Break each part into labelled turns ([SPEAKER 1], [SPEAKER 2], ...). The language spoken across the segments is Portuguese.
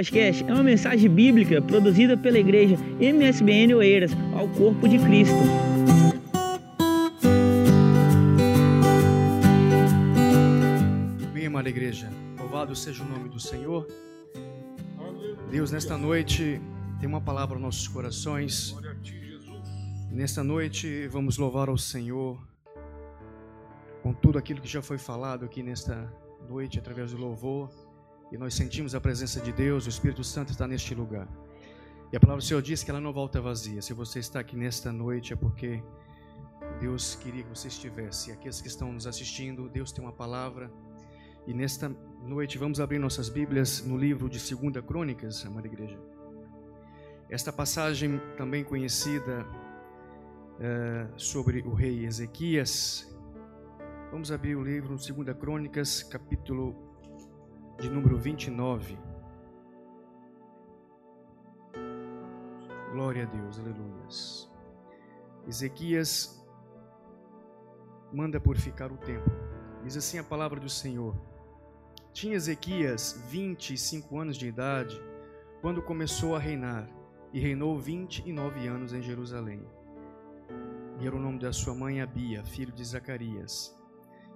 [SPEAKER 1] podcast é uma mensagem bíblica produzida pela igreja MSBN Oeiras ao corpo de Cristo.
[SPEAKER 2] Bem, amada igreja, louvado seja o nome do Senhor. Deus, nesta noite tem uma palavra aos nossos corações. Nesta noite vamos louvar ao Senhor com tudo aquilo que já foi falado aqui nesta noite através do louvor e nós sentimos a presença de Deus, o Espírito Santo está neste lugar. E a palavra do Senhor diz que ela não volta vazia. Se você está aqui nesta noite é porque Deus queria que você estivesse. E aqueles que estão nos assistindo, Deus tem uma palavra. E nesta noite vamos abrir nossas Bíblias no livro de 2 Crônicas, amada igreja. Esta passagem também conhecida é, sobre o rei Ezequias. Vamos abrir o livro 2 Crônicas, capítulo de número 29. Glória a Deus, aleluias. Ezequias manda purificar o templo. Diz assim a palavra do Senhor. Tinha Ezequias 25 anos de idade quando começou a reinar, e reinou 29 anos em Jerusalém. E era o nome da sua mãe Abia, filho de Zacarias.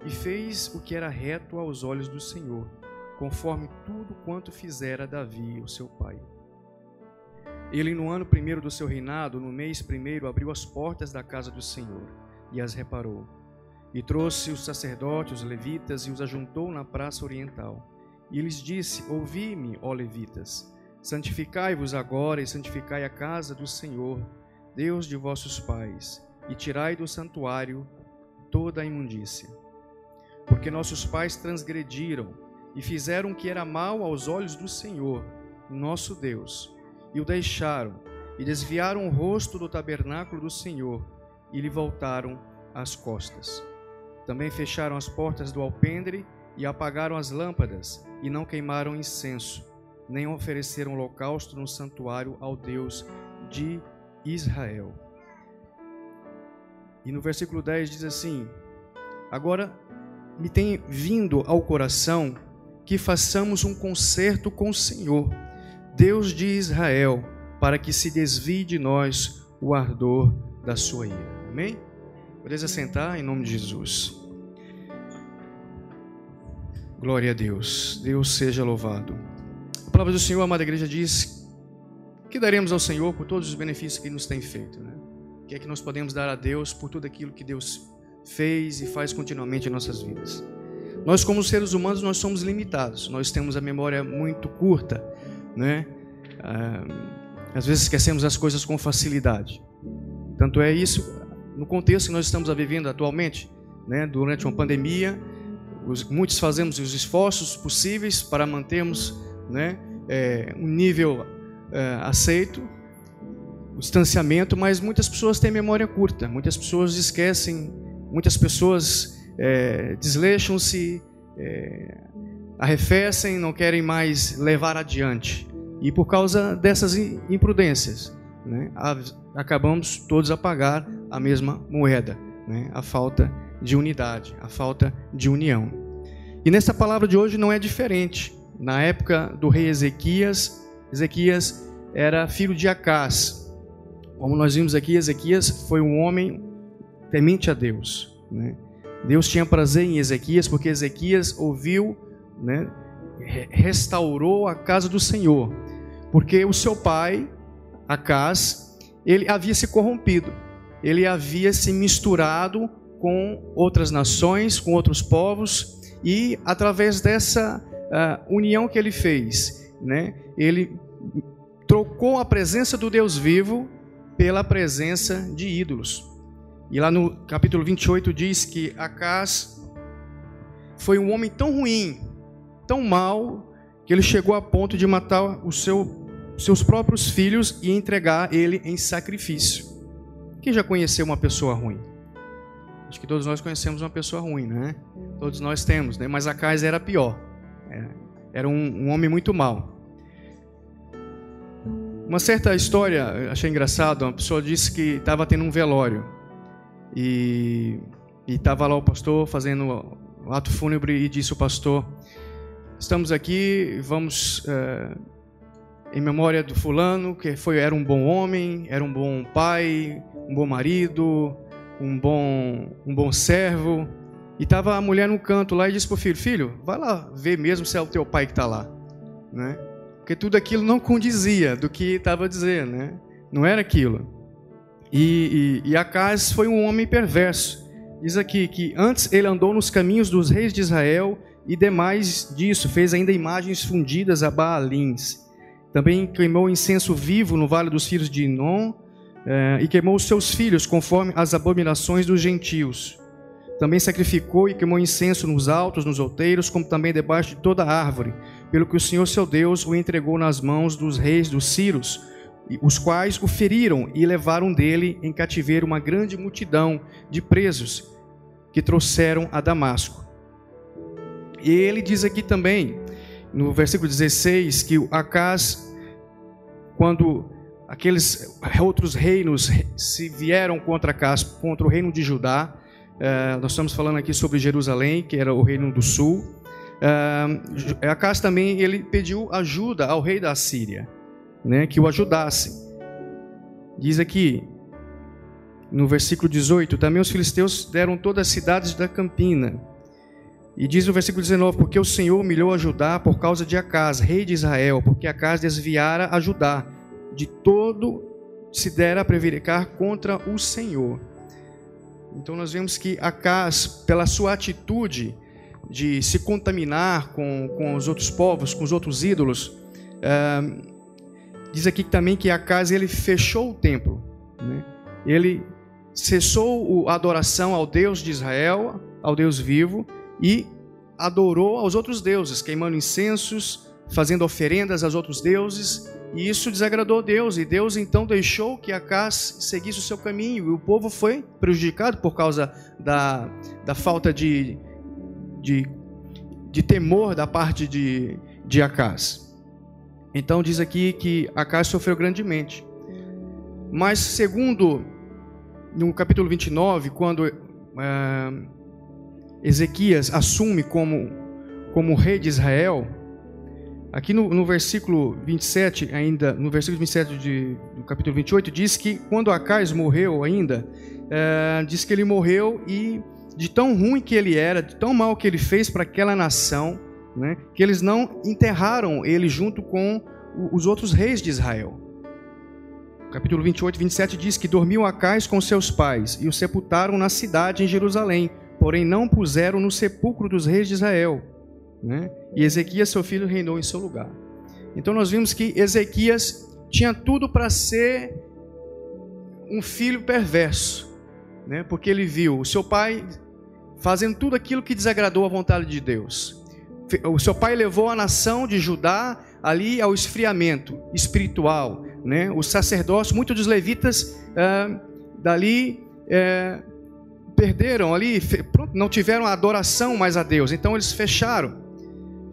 [SPEAKER 2] E fez o que era reto aos olhos do Senhor conforme tudo quanto fizera Davi, o seu pai. Ele, no ano primeiro do seu reinado, no mês primeiro, abriu as portas da casa do Senhor e as reparou. E trouxe os sacerdotes, os levitas, e os ajuntou na praça oriental. E lhes disse: Ouvi-me, ó levitas, santificai-vos agora e santificai a casa do Senhor, Deus de vossos pais, e tirai do santuário toda a imundícia. Porque nossos pais transgrediram e fizeram o que era mal aos olhos do Senhor, nosso Deus, e o deixaram, e desviaram o rosto do tabernáculo do Senhor, e lhe voltaram as costas. Também fecharam as portas do alpendre e apagaram as lâmpadas, e não queimaram incenso, nem ofereceram holocausto no santuário ao Deus de Israel. E no versículo 10 diz assim: Agora me tem vindo ao coração que façamos um concerto com o Senhor, Deus de Israel, para que se desvie de nós o ardor da sua ira. Amém? Beleza sentar em nome de Jesus. Glória a Deus. Deus seja louvado. A palavra do Senhor, amada igreja, diz que daremos ao Senhor por todos os benefícios que nos tem feito. Né? O que é que nós podemos dar a Deus por tudo aquilo que Deus fez e faz continuamente em nossas vidas. Nós, como seres humanos, nós somos limitados. Nós temos a memória muito curta, né? Ah, às vezes esquecemos as coisas com facilidade. Tanto é isso no contexto que nós estamos vivendo atualmente, né? Durante uma pandemia, os, muitos fazemos os esforços possíveis para mantermos, né? É, um nível é, aceito, o distanciamento, mas muitas pessoas têm memória curta. Muitas pessoas esquecem. Muitas pessoas é, desleixam-se, é, arrefecem, não querem mais levar adiante. E por causa dessas imprudências, né, acabamos todos a pagar a mesma moeda, né, a falta de unidade, a falta de união. E nessa palavra de hoje não é diferente. Na época do rei Ezequias, Ezequias era filho de Acás. Como nós vimos aqui, Ezequias foi um homem temente a Deus. Né? Deus tinha prazer em Ezequias, porque Ezequias ouviu, né, restaurou a casa do Senhor, porque o seu pai, Acas, ele havia se corrompido, ele havia se misturado com outras nações, com outros povos, e através dessa uh, união que ele fez, né, ele trocou a presença do Deus vivo pela presença de ídolos. E lá no capítulo 28 diz que Acas foi um homem tão ruim, tão mau, que ele chegou a ponto de matar os seu, seus próprios filhos e entregar ele em sacrifício. Quem já conheceu uma pessoa ruim? Acho que todos nós conhecemos uma pessoa ruim, né? Todos nós temos, né? Mas Acas era pior. É, era um, um homem muito mau. Uma certa história, achei engraçado, uma pessoa disse que estava tendo um velório. E estava lá o pastor fazendo o ato fúnebre e disse o pastor: Estamos aqui, vamos é, em memória do fulano, que foi, era um bom homem, era um bom pai, um bom marido, um bom, um bom servo. E estava a mulher no canto lá e disse para o filho: Filho, vai lá ver mesmo se é o teu pai que está lá. Né? Porque tudo aquilo não condizia do que estava dizendo, né? não era aquilo. E, e, e foi um homem perverso. Diz aqui que antes ele andou nos caminhos dos reis de Israel e demais disso, fez ainda imagens fundidas a Baalins. Também queimou incenso vivo no vale dos filhos de Inon eh, e queimou os seus filhos conforme as abominações dos gentios. Também sacrificou e queimou incenso nos altos, nos outeiros, como também debaixo de toda árvore, pelo que o Senhor seu Deus o entregou nas mãos dos reis dos Círios, os quais o feriram e levaram dele em cativeiro uma grande multidão de presos que trouxeram a Damasco. E ele diz aqui também, no versículo 16, que Acas, quando aqueles outros reinos se vieram contra Acas, contra o reino de Judá, Uh, nós estamos falando aqui sobre Jerusalém, que era o reino do sul. Uh, Acas também ele pediu ajuda ao rei da Síria, né, que o ajudasse. Diz aqui no versículo 18: Também os filisteus deram todas as cidades da campina. E diz no versículo 19: Porque o Senhor humilhou a Judá por causa de Acas, rei de Israel, porque Acas desviara a Judá de todo se dera a prevaricar contra o Senhor. Então nós vemos que Acas, pela sua atitude de se contaminar com, com os outros povos, com os outros ídolos, é, diz aqui também que Acas ele fechou o templo, né? ele cessou a adoração ao Deus de Israel, ao Deus vivo, e adorou aos outros deuses, queimando incensos, fazendo oferendas aos outros deuses, e isso desagradou a Deus, e Deus então deixou que Acás seguisse o seu caminho, e o povo foi prejudicado por causa da, da falta de, de, de temor da parte de, de Acás. Então diz aqui que Acás sofreu grandemente. Mas segundo, no capítulo 29, quando é, Ezequias assume como, como rei de Israel, Aqui no, no, versículo 27, ainda, no versículo 27 de, do capítulo 28, diz que quando Acais morreu ainda, é, diz que ele morreu e de tão ruim que ele era, de tão mal que ele fez para aquela nação, né, que eles não enterraram ele junto com os outros reis de Israel. capítulo 28, 27 diz que dormiu Acais com seus pais e o sepultaram na cidade em Jerusalém, porém não puseram no sepulcro dos reis de Israel né? E Ezequias, seu filho, reinou em seu lugar. Então nós vimos que Ezequias tinha tudo para ser um filho perverso, né? porque ele viu o seu pai fazendo tudo aquilo que desagradou a vontade de Deus. O seu pai levou a nação de Judá ali ao esfriamento espiritual. Né? Os sacerdotes, muitos dos levitas ah, dali eh, perderam ali, não tiveram adoração mais a Deus, então eles fecharam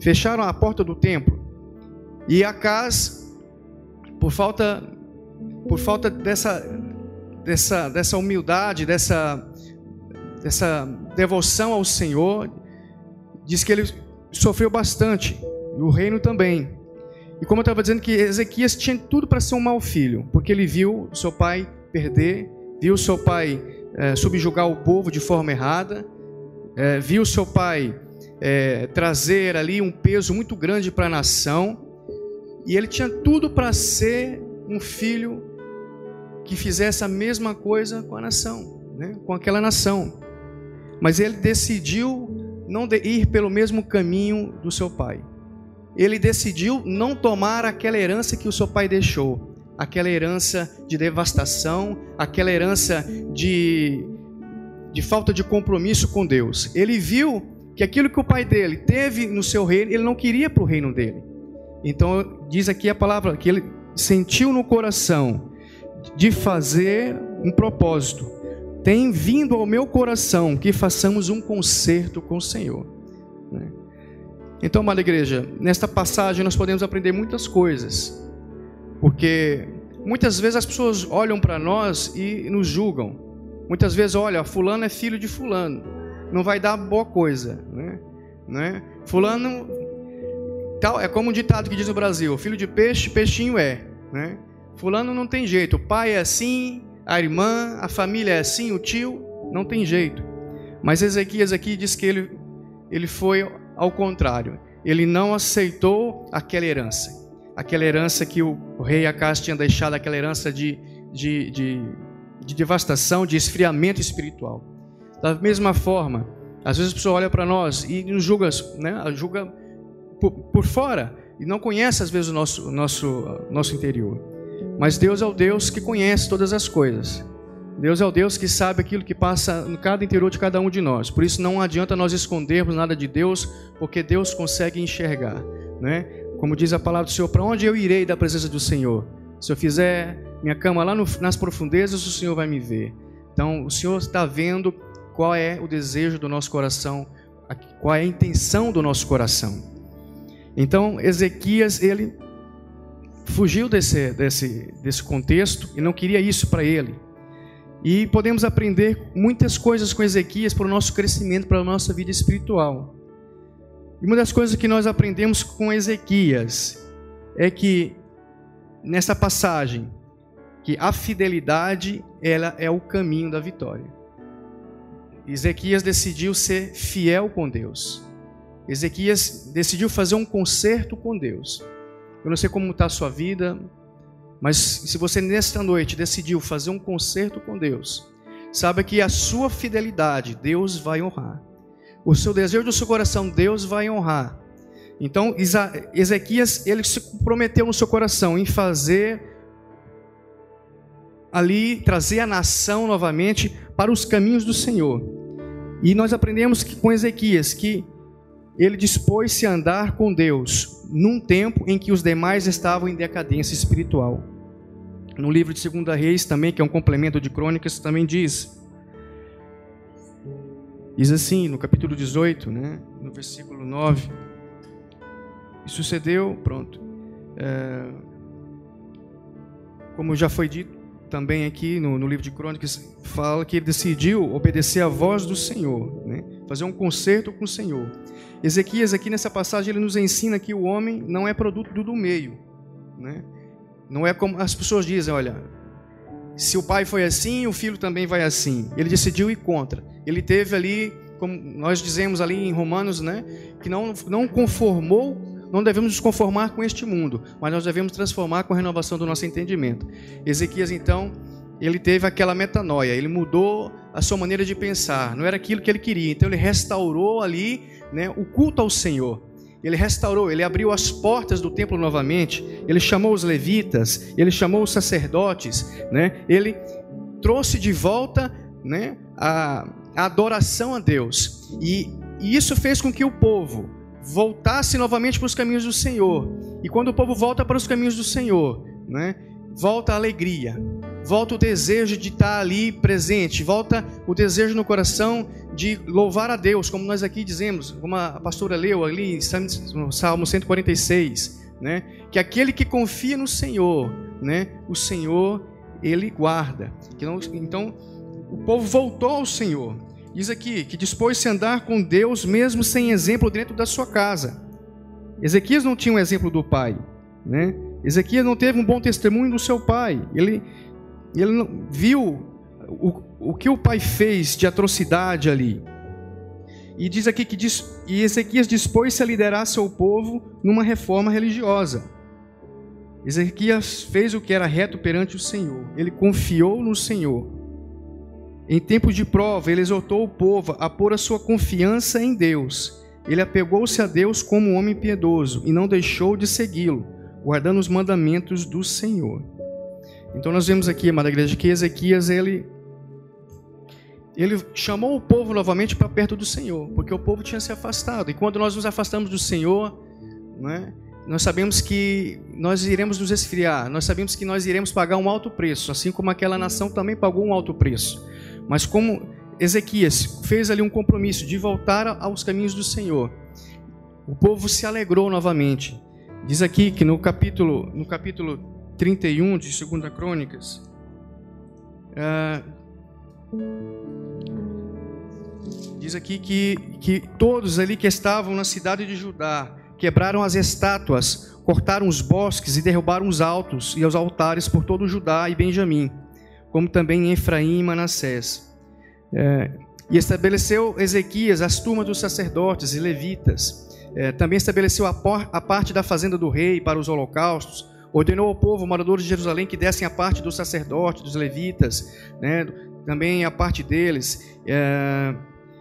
[SPEAKER 2] fecharam a porta do templo. E Acas, por falta, por falta dessa, dessa, dessa humildade, dessa, dessa devoção ao Senhor, diz que ele sofreu bastante, e o reino também. E como eu estava dizendo que Ezequias tinha tudo para ser um mau filho, porque ele viu seu pai perder, viu seu pai é, subjugar o povo de forma errada, é, viu seu pai é, trazer ali um peso muito grande para a nação. E ele tinha tudo para ser um filho que fizesse a mesma coisa com a nação, né? com aquela nação. Mas ele decidiu não ir pelo mesmo caminho do seu pai. Ele decidiu não tomar aquela herança que o seu pai deixou, aquela herança de devastação, aquela herança de, de falta de compromisso com Deus. Ele viu que aquilo que o pai dele teve no seu reino, ele não queria para o reino dele. Então diz aqui a palavra que ele sentiu no coração de fazer um propósito. Tem vindo ao meu coração que façamos um concerto com o Senhor. Né? Então, amada igreja, nesta passagem nós podemos aprender muitas coisas, porque muitas vezes as pessoas olham para nós e nos julgam. Muitas vezes, olha, fulano é filho de fulano não vai dar boa coisa, né? né? Fulano tal, é como um ditado que diz no Brasil: filho de peixe, peixinho é. Né? Fulano não tem jeito, o pai é assim, a irmã, a família é assim, o tio, não tem jeito. Mas Ezequias aqui diz que ele, ele foi ao contrário. Ele não aceitou aquela herança. Aquela herança que o, o rei Acas tinha deixado, aquela herança de, de, de, de devastação, de esfriamento espiritual. Da mesma forma, às vezes a pessoa olha para nós e nos julga, né, julga por, por, fora e não conhece às vezes o nosso, nosso, nosso interior. Mas Deus é o Deus que conhece todas as coisas. Deus é o Deus que sabe aquilo que passa no cada interior de cada um de nós. Por isso não adianta nós escondermos nada de Deus, porque Deus consegue enxergar, né? Como diz a palavra do Senhor, para onde eu irei da presença do Senhor? Se eu fizer minha cama lá no, nas profundezas, o Senhor vai me ver. Então, o Senhor está vendo qual é o desejo do nosso coração, qual é a intenção do nosso coração. Então, Ezequias, ele fugiu desse, desse, desse contexto e não queria isso para ele. E podemos aprender muitas coisas com Ezequias para o nosso crescimento, para a nossa vida espiritual. E uma das coisas que nós aprendemos com Ezequias é que, nessa passagem, que a fidelidade ela é o caminho da vitória. Ezequias decidiu ser fiel com Deus. Ezequias decidiu fazer um concerto com Deus. Eu não sei como está a sua vida, mas se você nesta noite decidiu fazer um concerto com Deus, saiba que a sua fidelidade Deus vai honrar. O seu desejo do seu coração Deus vai honrar. Então Ezequias ele se comprometeu no seu coração em fazer ali trazer a nação novamente para os caminhos do Senhor. E nós aprendemos que, com Ezequias que ele dispôs-se a andar com Deus num tempo em que os demais estavam em decadência espiritual. No livro de 2 Reis também, que é um complemento de Crônicas, também diz Diz assim, no capítulo 18, né, no versículo 9. E sucedeu, pronto. É, como já foi dito, também aqui no, no, livro de Crônicas fala que ele decidiu obedecer à voz do Senhor, né? fazer um concerto com o Senhor. Ezequias aqui nessa passagem ele nos ensina que o homem não é produto do meio, né? Não é como as pessoas dizem, olha, se o pai foi assim, o filho também vai assim. Ele decidiu ir contra. Ele teve ali, como nós dizemos ali em Romanos, né, que não não conformou não devemos nos conformar com este mundo, mas nós devemos transformar com a renovação do nosso entendimento. Ezequias, então, ele teve aquela metanoia, ele mudou a sua maneira de pensar, não era aquilo que ele queria, então ele restaurou ali né, o culto ao Senhor. Ele restaurou, ele abriu as portas do templo novamente, ele chamou os levitas, ele chamou os sacerdotes, né, ele trouxe de volta né, a, a adoração a Deus, e, e isso fez com que o povo voltasse novamente para os caminhos do Senhor. E quando o povo volta para os caminhos do Senhor, né, volta a alegria, volta o desejo de estar ali presente, volta o desejo no coração de louvar a Deus, como nós aqui dizemos, como a pastora leu ali no Salmo 146, né, que aquele que confia no Senhor, né, o Senhor ele guarda. Então, o povo voltou ao Senhor. Diz aqui que dispôs-se a andar com Deus mesmo sem exemplo dentro da sua casa. Ezequias não tinha um exemplo do pai, né? Ezequias não teve um bom testemunho do seu pai. Ele, ele viu o, o que o pai fez de atrocidade ali. E diz aqui que diz, e Ezequias dispôs-se a liderar seu povo numa reforma religiosa. Ezequias fez o que era reto perante o Senhor. Ele confiou no Senhor. Em tempos de prova, ele exortou o povo a pôr a sua confiança em Deus. Ele apegou-se a Deus como um homem piedoso e não deixou de segui-lo, guardando os mandamentos do Senhor. Então nós vemos aqui, amada igreja, que Ezequias ele ele chamou o povo novamente para perto do Senhor, porque o povo tinha se afastado. E quando nós nos afastamos do Senhor, né, nós sabemos que nós iremos nos esfriar, nós sabemos que nós iremos pagar um alto preço, assim como aquela nação também pagou um alto preço. Mas como Ezequias fez ali um compromisso de voltar aos caminhos do Senhor, o povo se alegrou novamente. Diz aqui que no capítulo, no capítulo 31 de 2 Crônicas, uh, diz aqui que, que todos ali que estavam na cidade de Judá, quebraram as estátuas, cortaram os bosques e derrubaram os altos e os altares por todo Judá e Benjamim, como também em Efraim e Manassés. É, e estabeleceu Ezequias as turmas dos sacerdotes e levitas. É, também estabeleceu a, por, a parte da fazenda do rei para os holocaustos. Ordenou ao povo, moradores de Jerusalém, que dessem a parte dos sacerdotes, dos levitas, né, também a parte deles. É,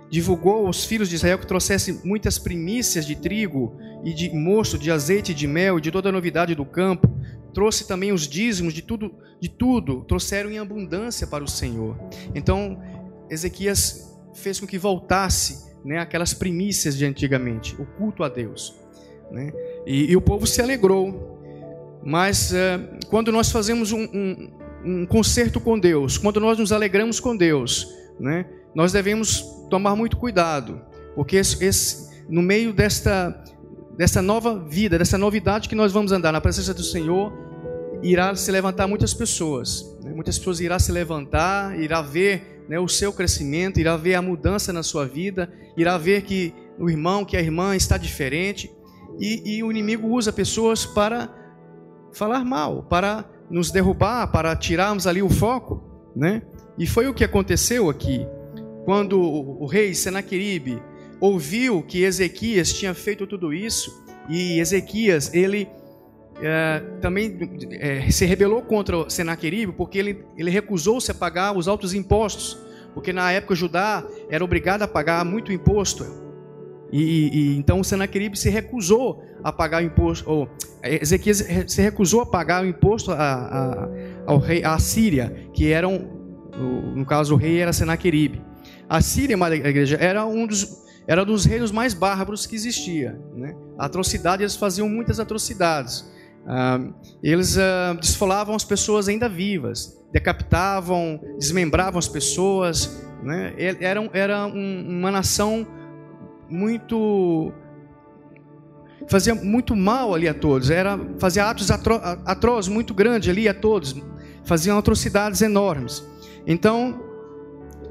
[SPEAKER 2] divulgou aos filhos de Israel que trouxessem muitas primícias de trigo e de mosto, de azeite de mel e de toda a novidade do campo. Trouxe também os dízimos de tudo, de tudo, trouxeram em abundância para o Senhor. Então, Ezequias fez com que voltasse né, aquelas primícias de antigamente, o culto a Deus. Né? E, e o povo se alegrou. Mas uh, quando nós fazemos um, um, um concerto com Deus, quando nós nos alegramos com Deus, né, nós devemos tomar muito cuidado, porque esse, esse, no meio desta, desta nova vida, dessa novidade que nós vamos andar na presença do Senhor, irá se levantar muitas pessoas. Né? Muitas pessoas irá se levantar, irá ver né, o seu crescimento, irá ver a mudança na sua vida, irá ver que o irmão, que a irmã está diferente. E, e o inimigo usa pessoas para falar mal, para nos derrubar, para tirarmos ali o foco. Né? E foi o que aconteceu aqui. Quando o, rei Senaqueribe ouviu que Ezequias tinha feito tudo isso, e Ezequias, ele é, também é, se rebelou contra Senaqueribe porque ele, ele recusou-se a pagar os altos impostos, porque na época Judá era obrigado a pagar muito imposto. E, e então Senaqueribe se recusou a pagar o imposto, ou Ezequias se recusou a pagar o imposto a, a, ao rei, à Síria, que eram, no caso o rei era Senaqueribe. A Síria, a igreja, era um dos era dos reinos mais bárbaros que existia. Né? Atrocidade, eles faziam muitas atrocidades. Ah, eles ah, desfolavam as pessoas ainda vivas, decapitavam, desmembravam as pessoas. Né? Era, era um, uma nação muito fazia muito mal ali a todos, era fazia atos atro, atrozes muito grandes ali a todos, faziam atrocidades enormes. Então,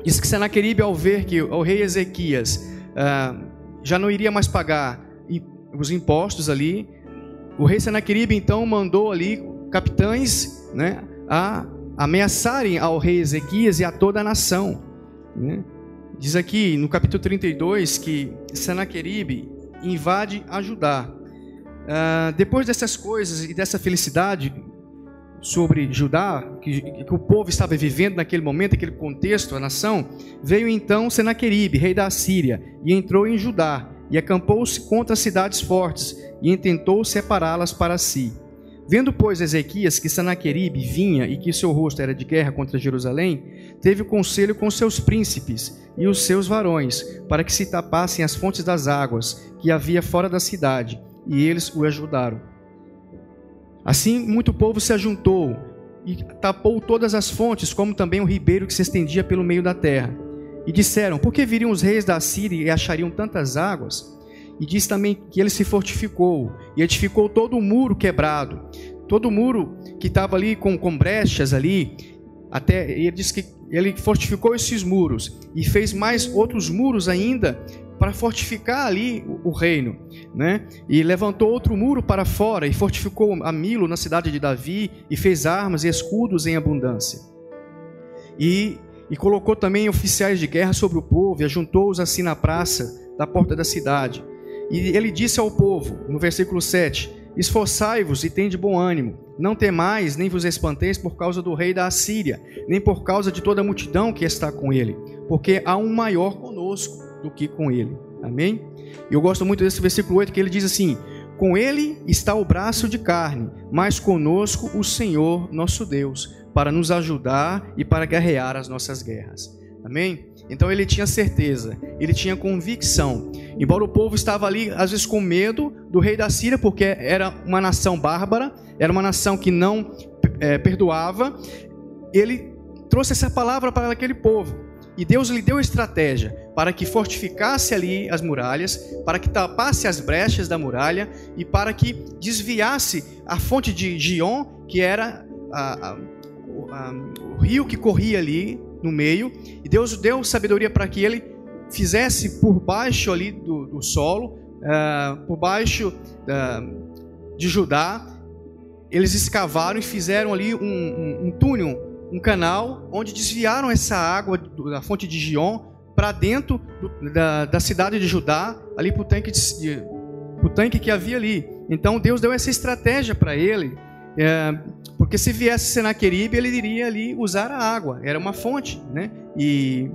[SPEAKER 2] diz que Senaqueribe ao ver que o rei Ezequias ah, já não iria mais pagar os impostos ali, o rei Senaqueribe então mandou ali capitães né, a ameaçarem ao rei Ezequias e a toda a nação. Né? Diz aqui no capítulo 32 que Senaqueribe invade a Judá. Uh, depois dessas coisas e dessa felicidade sobre Judá, que, que, o povo estava vivendo naquele momento, naquele contexto, a nação, veio então Senaqueribe, rei da Síria, e entrou em Judá, e acampou-se contra as cidades fortes, e intentou separá-las para si. Vendo, pois, Ezequias que Sanaqueribe vinha e que seu rosto era de guerra contra Jerusalém, teve conselho com seus príncipes e os seus varões, para que se tapassem as fontes das águas que havia fora da cidade, e eles o ajudaram. Assim, muito povo se ajuntou e tapou todas as fontes, como também o ribeiro que se estendia pelo meio da terra. E disseram: Por que viriam os reis da Síria e achariam tantas águas? E diz também que ele se fortificou e edificou todo o muro quebrado, todo o muro que estava ali com, com brechas ali. Até ele diz que ele fortificou esses muros e fez mais outros muros ainda para fortificar ali o, o reino, né? E levantou outro muro para fora e fortificou a Milo na cidade de Davi e fez armas e escudos em abundância. E e colocou também oficiais de guerra sobre o povo e ajuntou-os assim na praça da porta da cidade. E ele disse ao povo, no versículo 7: Esforçai-vos e tende bom ânimo, não temais nem vos espanteis por causa do rei da Assíria, nem por causa de toda a multidão que está com ele, porque há um maior conosco do que com ele. Amém? Eu gosto muito desse versículo 8 que ele diz assim: Com ele está o braço de carne, mas conosco o Senhor nosso Deus, para nos ajudar e para guerrear as nossas guerras. Amém? Então ele tinha certeza, ele tinha convicção. Embora o povo estava ali, às vezes, com medo do rei da Síria, porque era uma nação bárbara, era uma nação que não é, perdoava, ele trouxe essa palavra para aquele povo. E Deus lhe deu estratégia para que fortificasse ali as muralhas, para que tapasse as brechas da muralha e para que desviasse a fonte de Gion, que era a, a, a, o rio que corria ali no meio, e Deus deu sabedoria para que ele fizesse por baixo ali do, do solo, uh, por baixo uh, de Judá, eles escavaram e fizeram ali um, um, um túnel, um canal, onde desviaram essa água da fonte de Gion para dentro do, da, da, cidade de Judá, ali para o tanque, tanque que havia ali. Então Deus deu essa estratégia para ele, é, porque se viesse Senaqueribe, ele iria ali usar a água, era uma fonte, né? E,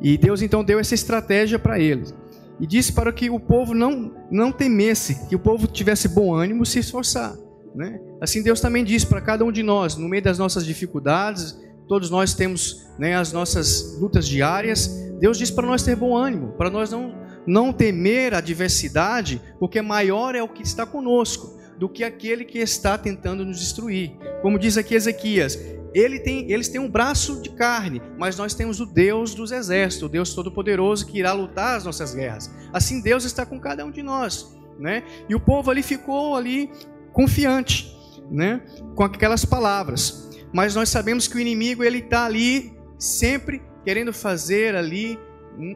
[SPEAKER 2] e Deus então deu essa estratégia para eles. E disse para que o povo não, não temesse, que o povo tivesse bom ânimo se esforçar. Né? Assim Deus também diz para cada um de nós, no meio das nossas dificuldades, todos nós temos né, as nossas lutas diárias, Deus diz para nós ter bom ânimo, para nós não, não temer a adversidade, porque maior é o que está conosco do que aquele que está tentando nos destruir. Como diz aqui Ezequias, ele tem, eles têm um braço de carne, mas nós temos o Deus dos exércitos, o Deus Todo-Poderoso que irá lutar as nossas guerras. Assim Deus está com cada um de nós. Né? E o povo ali ficou ali confiante, né? Com aquelas palavras. Mas nós sabemos que o inimigo ele está ali sempre querendo fazer ali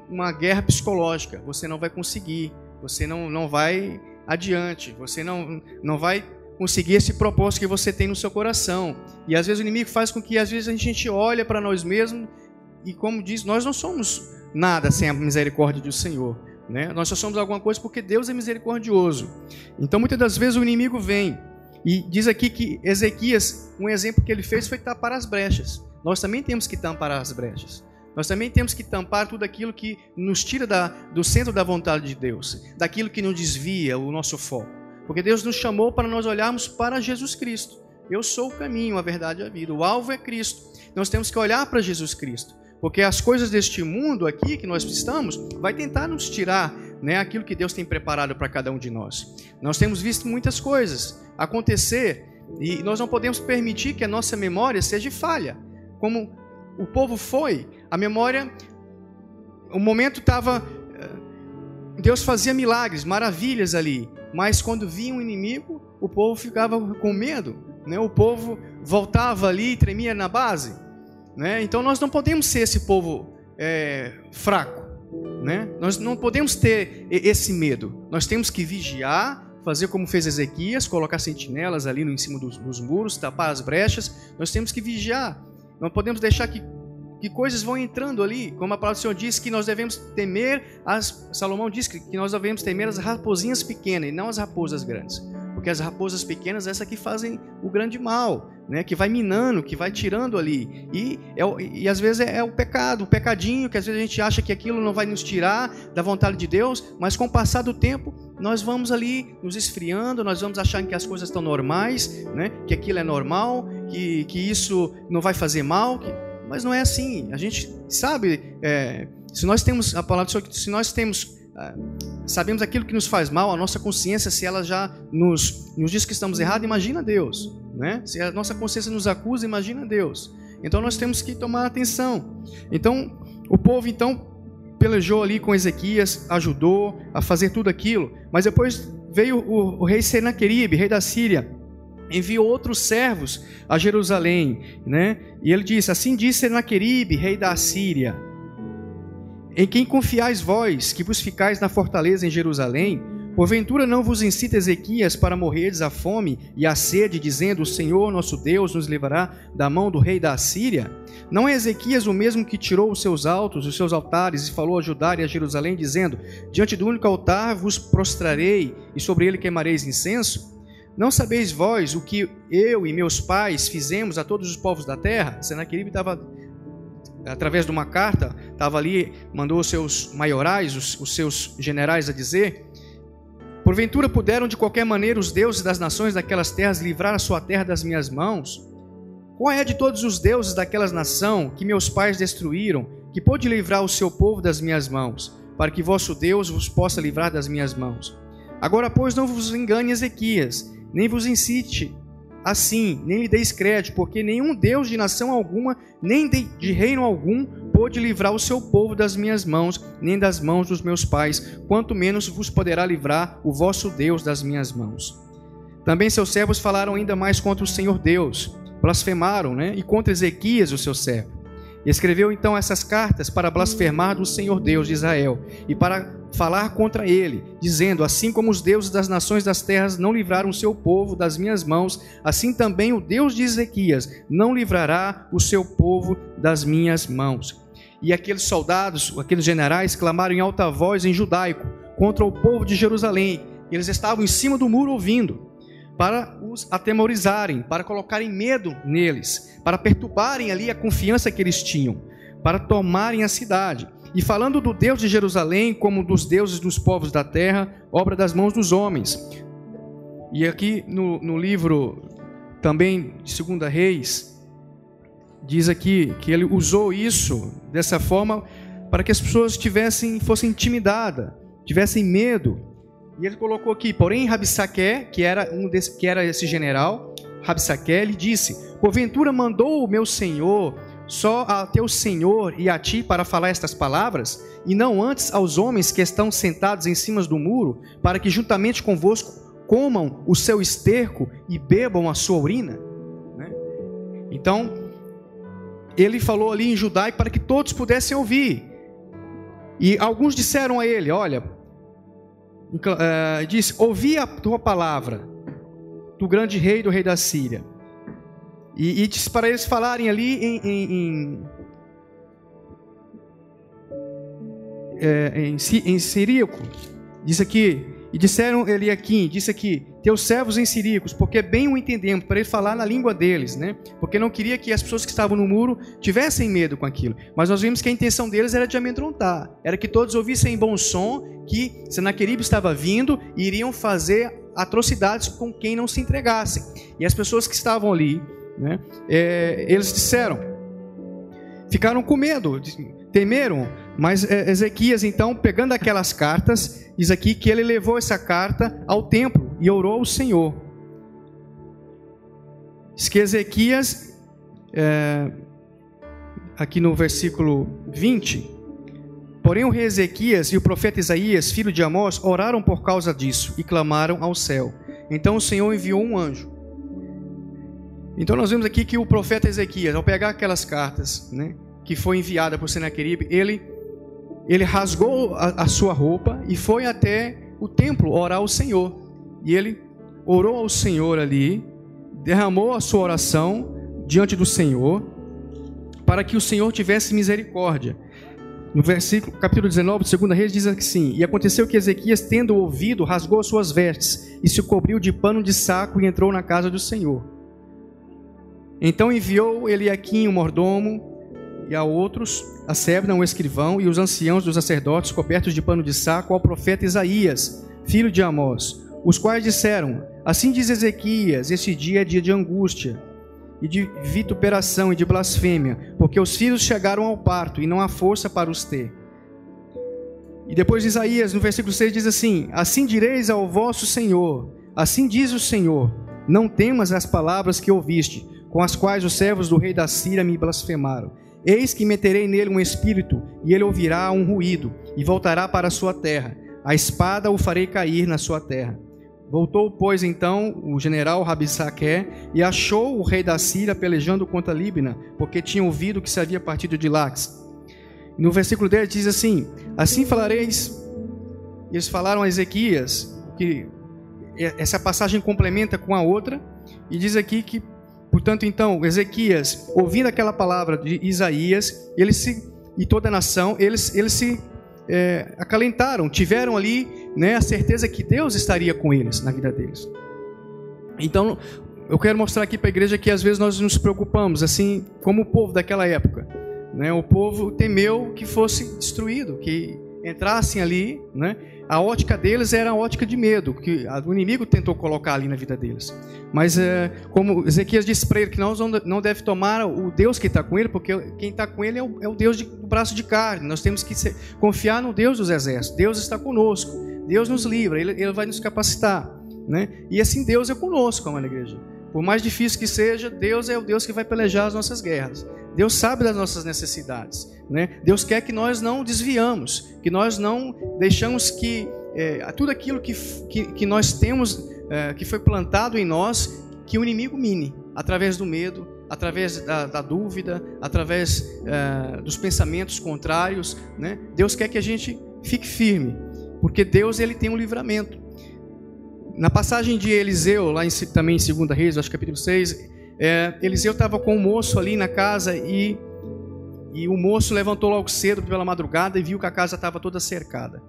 [SPEAKER 2] uma guerra psicológica. Você não vai conseguir, você não, não vai adiante, você não, não vai conseguir esse propósito que você tem no seu coração. E às vezes o inimigo faz com que às vezes a gente olha para nós mesmos e como diz, nós não somos nada sem a misericórdia do Senhor. Né? Nós só somos alguma coisa porque Deus é misericordioso. Então, muitas das vezes o inimigo vem e diz aqui que Ezequias, um exemplo que ele fez foi tapar as brechas. Nós também temos que tampar as brechas. Nós também temos que tampar tudo aquilo que nos tira da, do centro da vontade de Deus, daquilo que nos desvia o nosso foco. Porque Deus nos chamou para nós olharmos para Jesus Cristo. Eu sou o caminho, a verdade e a vida. O alvo é Cristo. Nós temos que olhar para Jesus Cristo. Porque as coisas deste mundo aqui que nós estamos vai tentar nos tirar né, aquilo que Deus tem preparado para cada um de nós. Nós temos visto muitas coisas acontecer e nós não podemos permitir que a nossa memória seja falha. Como o povo foi, a memória, o momento estava. Eh, Deus fazia milagres, maravilhas ali, mas quando vinha um inimigo, o povo ficava com medo, né? o povo voltava ali e tremia na base. Né? Então nós não podemos ser esse povo é, fraco. Né? Nós não podemos ter esse medo. Nós temos que vigiar, fazer como fez Ezequias, colocar sentinelas ali no, em cima dos, dos muros, tapar as brechas. Nós temos que vigiar. Não podemos deixar que, que coisas vão entrando ali. Como a palavra do Senhor diz que nós devemos temer as. Salomão diz que nós devemos temer as raposinhas pequenas e não as raposas grandes. Porque as raposas pequenas, essa que fazem o grande mal né, que vai minando, que vai tirando ali. E, é, e às vezes é, é, o pecado, o pecadinho, que às vezes a gente acha que aquilo não vai nos tirar da vontade de Deus, mas com o passar do tempo, nós vamos ali nos esfriando, nós vamos achando que as coisas estão normais, né, que aquilo é normal, que, que isso não vai fazer mal, que, mas não é assim. A gente sabe, é, se nós temos, a palavra do Senhor, se nós temos ah, sabemos aquilo que nos faz mal, a nossa consciência, se ela já nos, nos diz que estamos errados, imagina Deus. Né? Se a nossa consciência nos acusa, imagina Deus. Então nós temos que tomar atenção. Então, o povo então pelejou ali com Ezequias, ajudou a fazer tudo aquilo, mas depois veio o, o rei Senaqueribe, rei da Síria, enviou outros servos a Jerusalém, né? E ele disse: Assim disse Senaqueribe, rei da Síria: em quem confiais vós, que vos ficais na fortaleza em Jerusalém? Porventura não vos incita Ezequias para morrerdes à fome e à sede, dizendo: O Senhor nosso Deus nos levará da mão do rei da Assíria? Não é Ezequias o mesmo que tirou os seus altos, os seus altares, e falou a Judá e a Jerusalém, dizendo: Diante do único altar vos prostrarei, e sobre ele queimareis incenso? Não sabeis vós o que eu e meus pais fizemos a todos os povos da terra? Senaqueribe estava através de uma carta, estava ali, mandou os seus maiorais, os, os seus generais a dizer: Porventura puderam de qualquer maneira os deuses das nações daquelas terras livrar a sua terra das minhas mãos? Qual é de todos os deuses daquelas nação que meus pais destruíram, que pôde livrar o seu povo das minhas mãos, para que vosso Deus vos possa livrar das minhas mãos? Agora, pois, não vos engane Ezequias, nem vos incite assim, nem lhe deis crédito, porque nenhum Deus de nação alguma, nem de, de, reino algum, pôde livrar o seu povo das minhas mãos, nem das mãos dos meus pais, quanto menos vos poderá livrar o vosso Deus das minhas mãos. Também seus servos falaram ainda mais contra o Senhor Deus, blasfemaram, né? E contra Ezequias, o seu servo. Escreveu então essas cartas para blasfemar do Senhor Deus de Israel e para falar contra ele, dizendo: Assim como os deuses das nações das terras não livraram o seu povo das minhas mãos, assim também o Deus de Ezequias não livrará o seu povo das minhas mãos. E aqueles soldados, aqueles generais, clamaram em alta voz em judaico contra o povo de Jerusalém. Eles estavam em cima do muro ouvindo, para os atemorizarem, para colocarem medo neles, para perturbarem ali a confiança que eles tinham, para tomarem a cidade. E falando do Deus de Jerusalém como dos deuses dos povos da terra, obra das mãos dos homens. E aqui no, no livro também de 2 Reis, diz aqui que ele usou isso dessa forma para que as pessoas tivessem, fossem intimidadas, tivessem medo. E ele colocou aqui, porém Rabsaque, que era um desse, que era esse general, Rabsaque, ele disse: Porventura mandou o meu senhor só a teu senhor e a ti para falar estas palavras, e não antes aos homens que estão sentados em cima do muro, para que juntamente convosco comam o seu esterco e bebam a sua urina? Né? Então, ele falou ali em judaico para que todos pudessem ouvir. E alguns disseram a ele: Olha, uh, disse: Ouvi a tua palavra, do grande rei do rei da Síria. E, e disse para eles falarem ali em, em, em, é, em, em siríaco. Diz aqui, e disseram aqui, disse aqui, teus servos em siríacos, porque bem o entendemos, para ele falar na língua deles, né? Porque não queria que as pessoas que estavam no muro tivessem medo com aquilo. Mas nós vimos que a intenção deles era de amedrontar, era que todos ouvissem em bom som que Senaqueribe estava vindo e iriam fazer atrocidades com quem não se entregasse. E as pessoas que estavam ali, né? É, eles disseram, ficaram com medo, temeram, mas é, Ezequias, então, pegando aquelas cartas, diz aqui que ele levou essa carta ao templo e orou ao Senhor. Diz que Ezequias, é, aqui no versículo 20, porém o rei Ezequias e o profeta Isaías, filho de Amós, oraram por causa disso e clamaram ao céu. Então o Senhor enviou um anjo então nós vemos aqui que o profeta Ezequias, ao pegar aquelas cartas, né, que foi enviada por Senaqueribe, ele ele rasgou a, a, sua roupa e foi até o templo orar ao Senhor. E ele orou ao Senhor ali, derramou a sua oração diante do Senhor, para que o Senhor tivesse misericórdia. No versículo, capítulo 19 de 2 Reis diz assim: E aconteceu que Ezequias, tendo ouvido, rasgou as suas vestes e se cobriu de pano de saco e entrou na casa do Senhor. Então enviou Eliaquim, o mordomo, e a outros, a Sebna, o escrivão, e os anciãos dos sacerdotes, cobertos de pano de saco, ao profeta Isaías, filho de Amós, os quais disseram: Assim diz Ezequias: Este dia é dia de angústia, e de vituperação e de blasfêmia, porque os filhos chegaram ao parto, e não há força para os ter. E depois Isaías, no versículo 6, diz assim: Assim direis ao vosso Senhor, assim diz o Senhor: Não temas as palavras que ouviste com as quais os servos do rei da Síria me blasfemaram. Eis que meterei nele um espírito, e ele ouvirá um ruído, e voltará para a sua terra. A espada o farei cair na sua terra. Voltou, pois, então o general Rabissaque e achou o rei da Síria pelejando contra Líbina, porque tinha ouvido que se havia partido de Lax. No versículo 10 diz assim: Assim falareis. Eles falaram a Ezequias, que essa passagem complementa com a outra, e diz aqui que Portanto, então, Ezequias, ouvindo aquela palavra de Isaías, ele se, e toda a nação, eles, eles se é, acalentaram, tiveram ali né, a certeza que Deus estaria com eles na vida deles. Então, eu quero mostrar aqui para a igreja que às vezes nós nos preocupamos, assim como o povo daquela época. Né? O povo temeu que fosse destruído, que entrassem ali, né? A ótica deles era a ótica de medo, que o inimigo tentou colocar ali na vida deles. Mas, é, como Ezequias disse para ele, que nós não deve tomar o Deus que está com ele, porque quem está com ele é o, é o Deus de, do braço de carne. Nós temos que ser, confiar no Deus dos exércitos. Deus está conosco. Deus nos livra, Ele, ele vai nos capacitar. Né? E assim Deus é conosco, amada igreja. Por mais difícil que seja, Deus é o Deus que vai pelejar as nossas guerras. Deus sabe das nossas necessidades. Né? Deus quer que nós não desviamos, que nós não deixamos que é, tudo aquilo que, que, que nós temos, é, que foi plantado em nós, que o inimigo mine, através do medo, através da, da dúvida, através é, dos pensamentos contrários. Né? Deus quer que a gente fique firme. Porque Deus ele tem um livramento. Na passagem de Eliseu, lá em, também em 2 Reis, acho que capítulo 6, é, Eliseu estava com um moço ali na casa e, e o moço levantou logo cedo pela madrugada e viu que a casa estava toda cercada.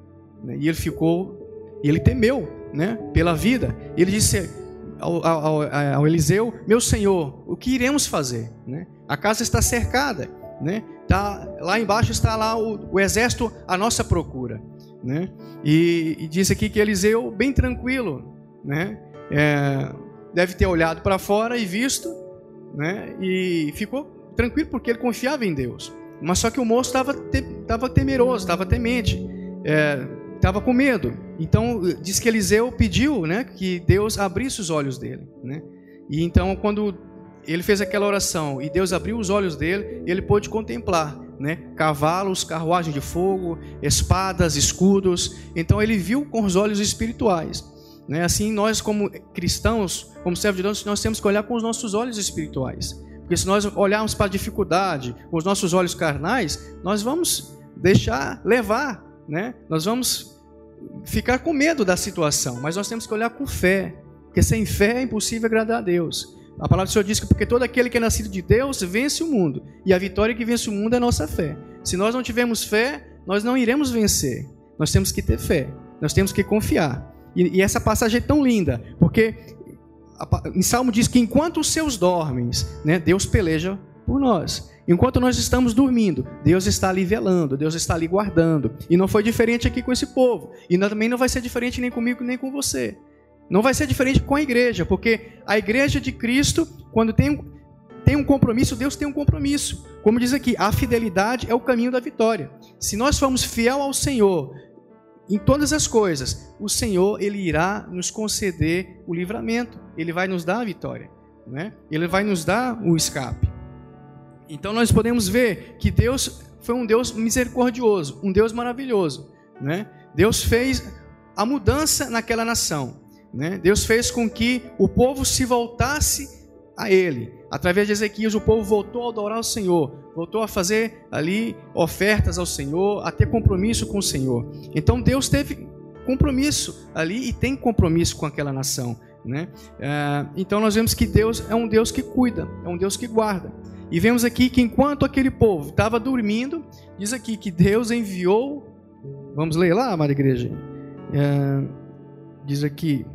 [SPEAKER 2] Né? E ele ficou, ele temeu né, pela vida. Ele disse ao, ao, ao, Eliseu: Meu senhor, o que iremos fazer? Né? A casa está cercada. Né? Tá, lá embaixo está lá o, o exército à nossa procura. Né? E, e diz aqui que Eliseu, bem tranquilo, né? É, deve ter olhado para fora e visto, né? E ficou tranquilo porque ele confiava em Deus. Mas só que o moço estava te, temeroso, estava temente, estava é, com medo. Então diz que Eliseu pediu, né, que Deus abrisse os olhos dele, né? E então quando ele fez aquela oração e Deus abriu os olhos dele, ele pôde contemplar, né, cavalos, carruagem de fogo, espadas, escudos. Então ele viu com os olhos espirituais. Né? Assim, nós como cristãos, como servos de Deus, nós temos que olhar com os nossos olhos espirituais. Porque se nós olharmos para a dificuldade com os nossos olhos carnais, nós vamos deixar levar, né? Nós vamos ficar com medo da situação, mas nós temos que olhar com fé, porque sem fé é impossível agradar a Deus. A palavra do Senhor diz que porque todo aquele que é nascido de Deus vence o mundo, e a vitória que vence o mundo é a nossa fé. Se nós não tivermos fé, nós não iremos vencer. Nós temos que ter fé, nós temos que confiar. E, e essa passagem é tão linda, porque em Salmo diz que enquanto os seus dormem, né, Deus peleja por nós. Enquanto nós estamos dormindo, Deus está ali velando, Deus está ali guardando. E não foi diferente aqui com esse povo. E também não vai ser diferente nem comigo nem com você. Não vai ser diferente com a igreja, porque a igreja de Cristo, quando tem, tem um compromisso, Deus tem um compromisso. Como diz aqui, a fidelidade é o caminho da vitória. Se nós formos fiel ao Senhor, em todas as coisas, o Senhor ele irá nos conceder o livramento, ele vai nos dar a vitória, né? Ele vai nos dar o escape. Então nós podemos ver que Deus foi um Deus misericordioso, um Deus maravilhoso, né? Deus fez a mudança naquela nação, né? Deus fez com que o povo se voltasse a ele. Através de Ezequias, o povo voltou a adorar o Senhor, voltou a fazer ali ofertas ao Senhor, a ter compromisso com o Senhor. Então Deus teve compromisso ali e tem compromisso com aquela nação. Né? É, então nós vemos que Deus é um Deus que cuida, é um Deus que guarda. E vemos aqui que enquanto aquele povo estava dormindo, diz aqui que Deus enviou. Vamos ler lá, amada igreja. É, diz aqui.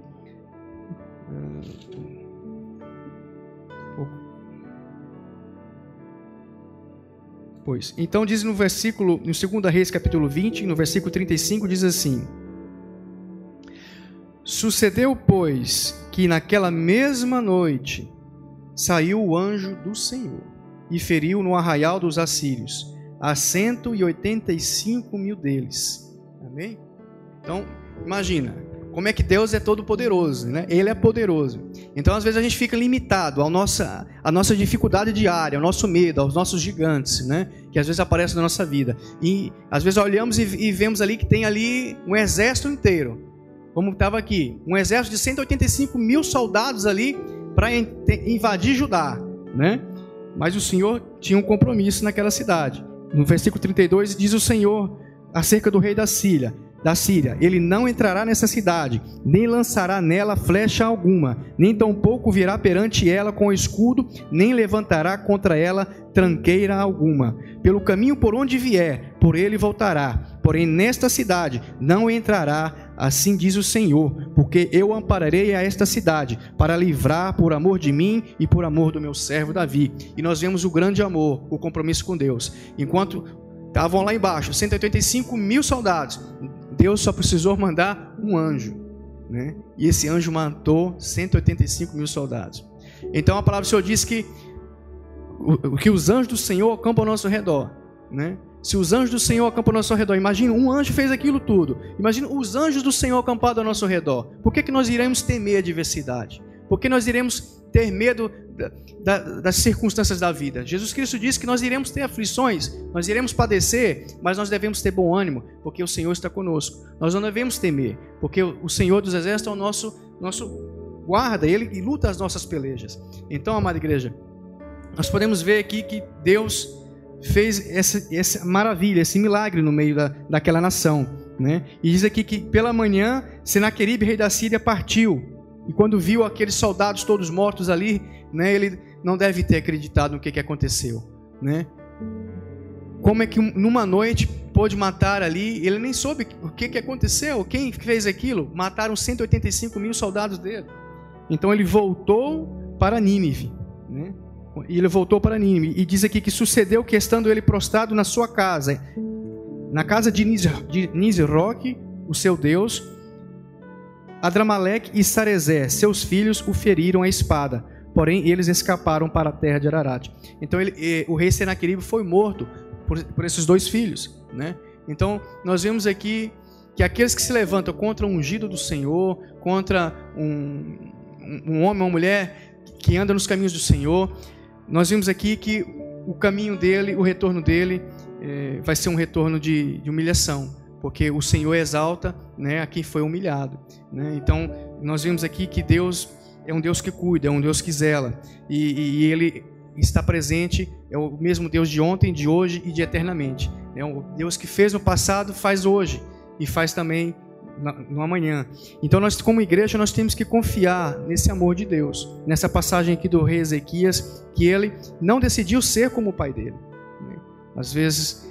[SPEAKER 2] Pois. Então diz no versículo, no 2 Reis capítulo 20, no versículo 35 diz assim: Sucedeu, pois, que naquela mesma noite saiu o anjo do Senhor e feriu no arraial dos assírios a 185 mil deles. Amém? Então, imagina, como é que Deus é todo poderoso, né? Ele é poderoso. Então, às vezes a gente fica limitado à nossa, à nossa dificuldade diária, ao nosso medo, aos nossos gigantes, né? Que às vezes aparecem na nossa vida. E às vezes olhamos e, e vemos ali que tem ali um exército inteiro, como estava aqui, um exército de 185 mil soldados ali para invadir Judá, né? Mas o Senhor tinha um compromisso naquela cidade. No versículo 32 diz o Senhor acerca do rei da Síria: da Síria. Ele não entrará nessa cidade, nem lançará nela flecha alguma, nem tampouco virá perante ela com escudo, nem levantará contra ela tranqueira alguma. Pelo caminho por onde vier, por ele voltará. Porém, nesta cidade não entrará, assim diz o Senhor, porque eu ampararei a esta cidade, para livrar por amor de mim e por amor do meu servo Davi. E nós vemos o grande amor, o compromisso com Deus. Enquanto estavam lá embaixo, 185 mil soldados, Deus só precisou mandar um anjo, né? E esse anjo matou 185 mil soldados. Então a palavra do Senhor diz que que os anjos do Senhor acampam ao nosso redor, né? Se os anjos do Senhor acampam ao nosso redor, imagina, um anjo fez aquilo tudo. Imagina os anjos do Senhor acampados ao nosso redor. Por que, que nós iremos temer a adversidade? Por que nós iremos ter medo da, da, das circunstâncias da vida. Jesus Cristo disse que nós iremos ter aflições, nós iremos padecer, mas nós devemos ter bom ânimo, porque o Senhor está conosco. Nós não devemos temer, porque o Senhor dos Exércitos é o nosso, nosso guarda, Ele luta as nossas pelejas. Então, amada igreja, nós podemos ver aqui que Deus fez essa, essa maravilha, esse milagre no meio da, daquela nação. Né? E diz aqui que pela manhã Senaqueribe, rei da Síria, partiu. E quando viu aqueles soldados todos mortos ali, né, ele não deve ter acreditado no que, que aconteceu. Né? Como é que numa noite pôde matar ali? Ele nem soube o que, que aconteceu, quem fez aquilo. Mataram 185 mil soldados dele. Então ele voltou para Nínive. Né? E ele voltou para Nínive. E diz aqui que sucedeu que estando ele prostrado na sua casa, na casa de Nisroque, o seu Deus, Adramaleque e Sarezé, seus filhos, o feriram a espada. Porém, eles escaparam para a terra de Ararat. Então, ele, o rei Senaqueribe foi morto por, por esses dois filhos. Né? Então, nós vemos aqui que aqueles que se levantam contra um ungido do Senhor, contra um, um homem ou uma mulher que anda nos caminhos do Senhor, nós vimos aqui que o caminho dele, o retorno dele, é, vai ser um retorno de, de, humilhação, porque o Senhor exalta né, a quem foi humilhado. Né? Então, nós vimos aqui que Deus é um Deus que cuida, é um Deus que zela, e, e Ele está presente, é o mesmo Deus de ontem, de hoje e de eternamente. É o Deus que fez no passado, faz hoje, e faz também no amanhã. Então nós como igreja nós temos que confiar nesse amor de Deus. Nessa passagem aqui do rei Ezequias, que ele não decidiu ser como o pai dele. Às vezes,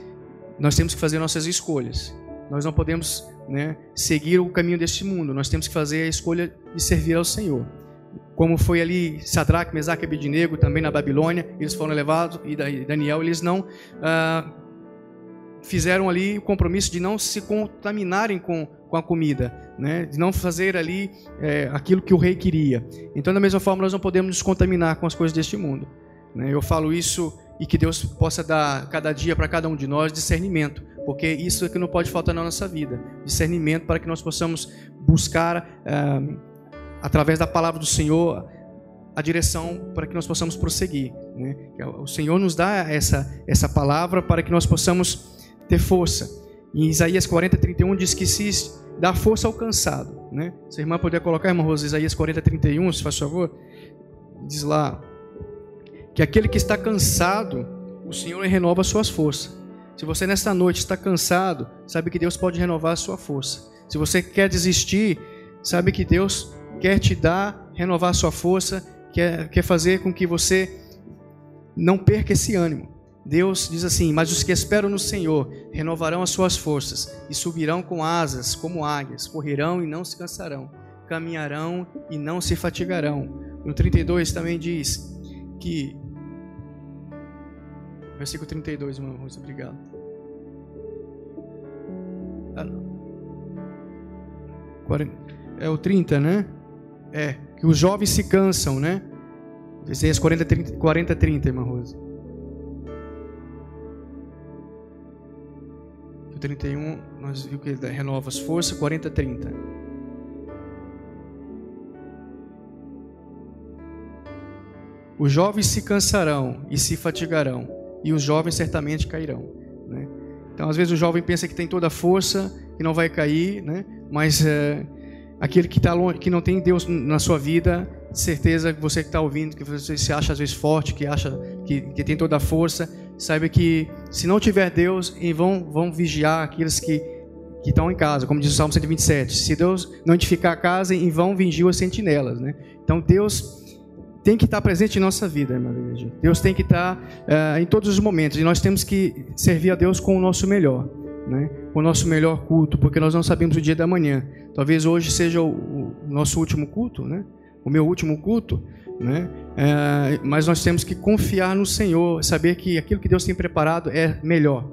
[SPEAKER 2] nós temos que fazer nossas escolhas. Nós não podemos né, seguir o caminho deste mundo. Nós temos que fazer a escolha de servir ao Senhor. Como foi ali Sadraque, Mesaque e Abednego, também na Babilônia, eles foram levados, e Daniel, eles não ah, fizeram ali o compromisso de não se contaminarem com, com a comida, né? de não fazer ali é, aquilo que o rei queria. Então, da mesma forma, nós não podemos nos contaminar com as coisas deste mundo. Né? Eu falo isso e que Deus possa dar cada dia para cada um de nós discernimento, porque isso é que não pode faltar na nossa vida discernimento para que nós possamos buscar, é, através da palavra do Senhor, a direção para que nós possamos prosseguir. Né? O Senhor nos dá essa, essa palavra para que nós possamos ter força. Em Isaías 40, 31 diz que se dá força ao cansado. Né? Se a irmã puder colocar, irmã Rosa, Isaías 40, 31, se faz favor. Diz lá, que aquele que está cansado, o Senhor renova suas forças. Se você nesta noite está cansado, sabe que Deus pode renovar a sua força. Se você quer desistir, sabe que Deus quer te dar, renovar a sua força, quer, quer fazer com que você não perca esse ânimo. Deus diz assim: Mas os que esperam no Senhor renovarão as suas forças e subirão com asas como águias, correrão e não se cansarão, caminharão e não se fatigarão. No 32 também diz que Versículo 32, irmão Rosa, obrigado. Ah, é o 30, né? É, que os jovens se cansam, né? Isaías 40, 30, 40, 30, irmã Rosa. O 31, nós vimos que renova as forças, 40, 30. Os jovens se cansarão e se fatigarão, e os jovens certamente cairão. Né? Então, às vezes, o jovem pensa que tem toda a força, que não vai cair, né? mas é, aquele que, tá longe, que não tem Deus na sua vida, certeza que você que está ouvindo, que você se acha às vezes forte, que acha que, que tem toda a força, saiba que se não tiver Deus, vão, vão vigiar aqueles que que estão em casa, como diz o Salmo 127. Se Deus não edificar a casa, em vão vigiam as sentinelas. Né? Então Deus tem que estar presente em nossa vida, irmã igreja. Deus tem que estar uh, em todos os momentos e nós temos que servir a Deus com o nosso melhor, né? com o nosso melhor culto, porque nós não sabemos o dia da manhã. Talvez hoje seja o, o nosso último culto, né? o meu último culto, né? Uh, mas nós temos que confiar no Senhor, saber que aquilo que Deus tem preparado é melhor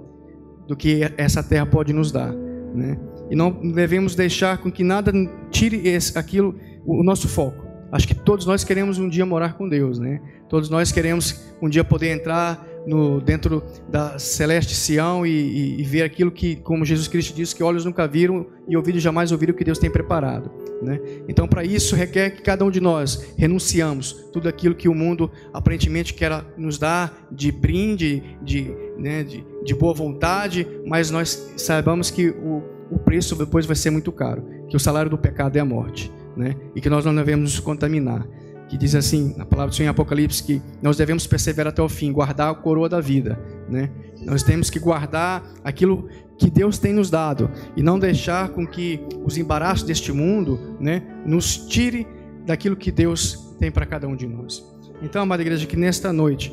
[SPEAKER 2] do que essa terra pode nos dar. Né? E não devemos deixar com que nada tire esse, aquilo, o nosso foco. Acho que todos nós queremos um dia morar com Deus, né? Todos nós queremos um dia poder entrar no, dentro da celeste Sião e, e, e, ver aquilo que, como Jesus Cristo disse, que olhos nunca viram e ouvidos jamais ouviram o que Deus tem preparado. Né? Então, para isso, requer que cada um de nós renunciamos tudo aquilo que o mundo aparentemente quer nos dar de brinde, de, né, de, de boa vontade, mas nós saibamos que o, o preço depois vai ser muito caro, que o salário do pecado é a morte né? e que nós não devemos nos contaminar. que diz assim, na palavra do Senhor em Apocalipse, que nós devemos perseverar até o fim, guardar a coroa da vida, né? Nós temos que guardar aquilo que Deus tem nos dado e não deixar com que os embaraços deste mundo, né, nos tire daquilo que Deus tem para cada um de nós. Então, amada igreja, que nesta noite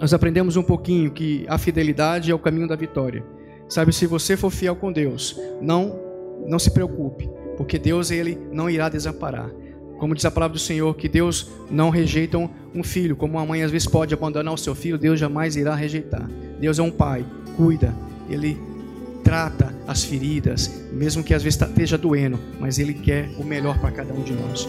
[SPEAKER 2] nós aprendemos um pouquinho que a fidelidade é o caminho da vitória. Sabe, se você for fiel com Deus, não não se preocupe, porque Deus ele não irá desamparar. Como diz a palavra do Senhor, que Deus não rejeita um filho, como uma mãe às vezes pode abandonar o seu filho, Deus jamais irá rejeitar. Deus é um pai, cuida, ele trata as feridas, mesmo que às vezes esteja doendo, mas ele quer o melhor para cada um de nós.